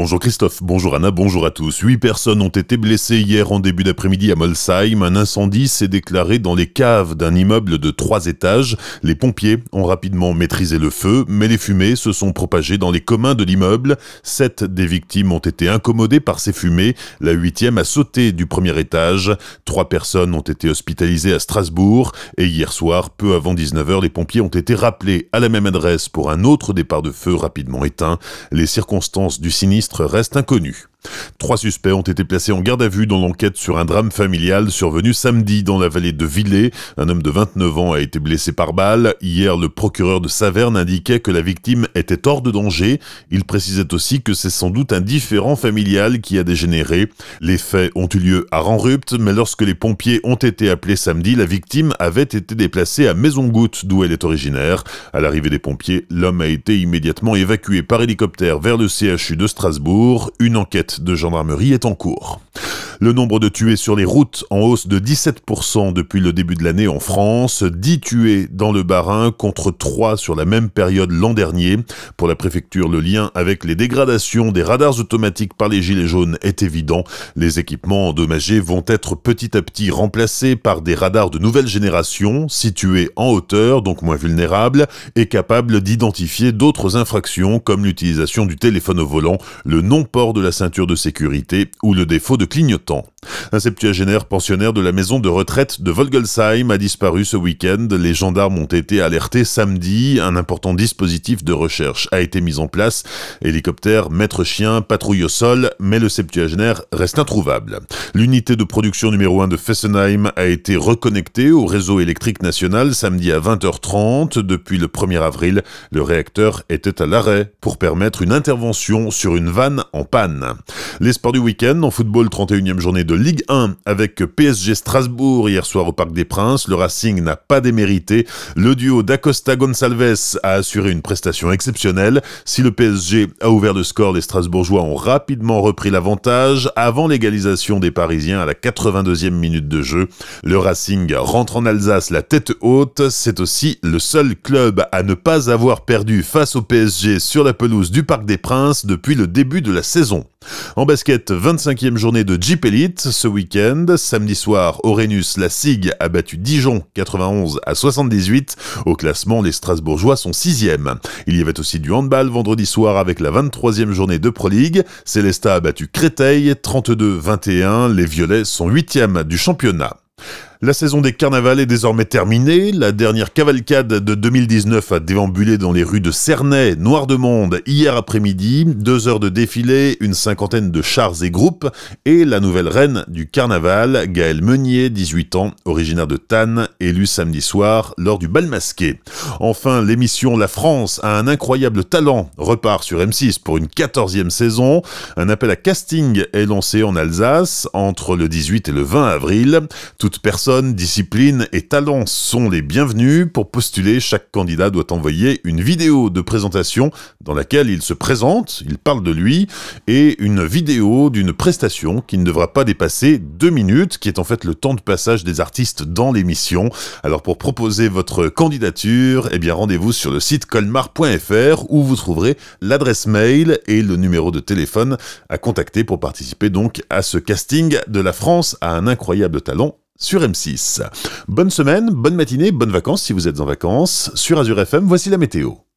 Bonjour Christophe, bonjour Anna, bonjour à tous. Huit personnes ont été blessées hier en début d'après-midi à Molsheim. Un incendie s'est déclaré dans les caves d'un immeuble de trois étages. Les pompiers ont rapidement maîtrisé le feu, mais les fumées se sont propagées dans les communs de l'immeuble. Sept des victimes ont été incommodées par ces fumées. La huitième a sauté du premier étage. Trois personnes ont été hospitalisées à Strasbourg. Et hier soir, peu avant 19h, les pompiers ont été rappelés à la même adresse pour un autre départ de feu rapidement éteint. Les circonstances du sinistre reste inconnu. Trois suspects ont été placés en garde à vue dans l'enquête sur un drame familial survenu samedi dans la vallée de Villers. Un homme de 29 ans a été blessé par balle. Hier, le procureur de Saverne indiquait que la victime était hors de danger. Il précisait aussi que c'est sans doute un différent familial qui a dégénéré. Les faits ont eu lieu à Renrupt, mais lorsque les pompiers ont été appelés samedi, la victime avait été déplacée à Maison-Goutte, d'où elle est originaire. À l'arrivée des pompiers, l'homme a été immédiatement évacué par hélicoptère vers le CHU de Strasbourg. Une enquête de gendarmerie est en cours. Le nombre de tués sur les routes en hausse de 17% depuis le début de l'année en France, 10 tués dans le Bas-Rhin contre 3 sur la même période l'an dernier. Pour la préfecture, le lien avec les dégradations des radars automatiques par les gilets jaunes est évident. Les équipements endommagés vont être petit à petit remplacés par des radars de nouvelle génération, situés en hauteur, donc moins vulnérables, et capables d'identifier d'autres infractions comme l'utilisation du téléphone au volant, le non-port de la ceinture de sécurité ou le défaut de clignotant. Un septuagénaire pensionnaire de la maison de retraite de Volgelsheim a disparu ce week-end. Les gendarmes ont été alertés samedi. Un important dispositif de recherche a été mis en place. Hélicoptère, maître chien, patrouille au sol, mais le septuagénaire reste introuvable. L'unité de production numéro 1 de Fessenheim a été reconnectée au réseau électrique national samedi à 20h30. Depuis le 1er avril, le réacteur était à l'arrêt pour permettre une intervention sur une vanne en panne. Les du week-end en football 31e journée de Ligue 1 avec PSG Strasbourg hier soir au Parc des Princes. Le Racing n'a pas démérité. Le duo d'Acosta Gonçalves a assuré une prestation exceptionnelle. Si le PSG a ouvert le score, les Strasbourgeois ont rapidement repris l'avantage avant l'égalisation des Parisiens à la 82e minute de jeu. Le Racing rentre en Alsace la tête haute. C'est aussi le seul club à ne pas avoir perdu face au PSG sur la pelouse du Parc des Princes depuis le début de la saison. En basket, 25e journée de Jeep Elite ce week-end. Samedi soir, Orenus, la SIG, a battu Dijon 91 à 78. Au classement, les Strasbourgeois sont 6e. Il y avait aussi du handball vendredi soir avec la 23e journée de Pro League. Célesta a battu Créteil 32-21. Les Violets sont 8e du championnat. La saison des carnavals est désormais terminée. La dernière cavalcade de 2019 a déambulé dans les rues de Cernay, Noir de Monde, hier après-midi. Deux heures de défilé, une cinquantaine de chars et groupes, et la nouvelle reine du carnaval, Gaëlle Meunier, 18 ans, originaire de Tannes, élue samedi soir lors du bal masqué. Enfin, l'émission La France a un incroyable talent repart sur M6 pour une quatorzième saison. Un appel à casting est lancé en Alsace entre le 18 et le 20 avril. Toute personne discipline et talent sont les bienvenus. Pour postuler, chaque candidat doit envoyer une vidéo de présentation dans laquelle il se présente, il parle de lui, et une vidéo d'une prestation qui ne devra pas dépasser deux minutes, qui est en fait le temps de passage des artistes dans l'émission. Alors pour proposer votre candidature, eh bien rendez-vous sur le site colmar.fr où vous trouverez l'adresse mail et le numéro de téléphone à contacter pour participer donc à ce casting de la France à un incroyable talent sur M6. Bonne semaine, bonne matinée, bonnes vacances si vous êtes en vacances. Sur Azure FM, voici la météo.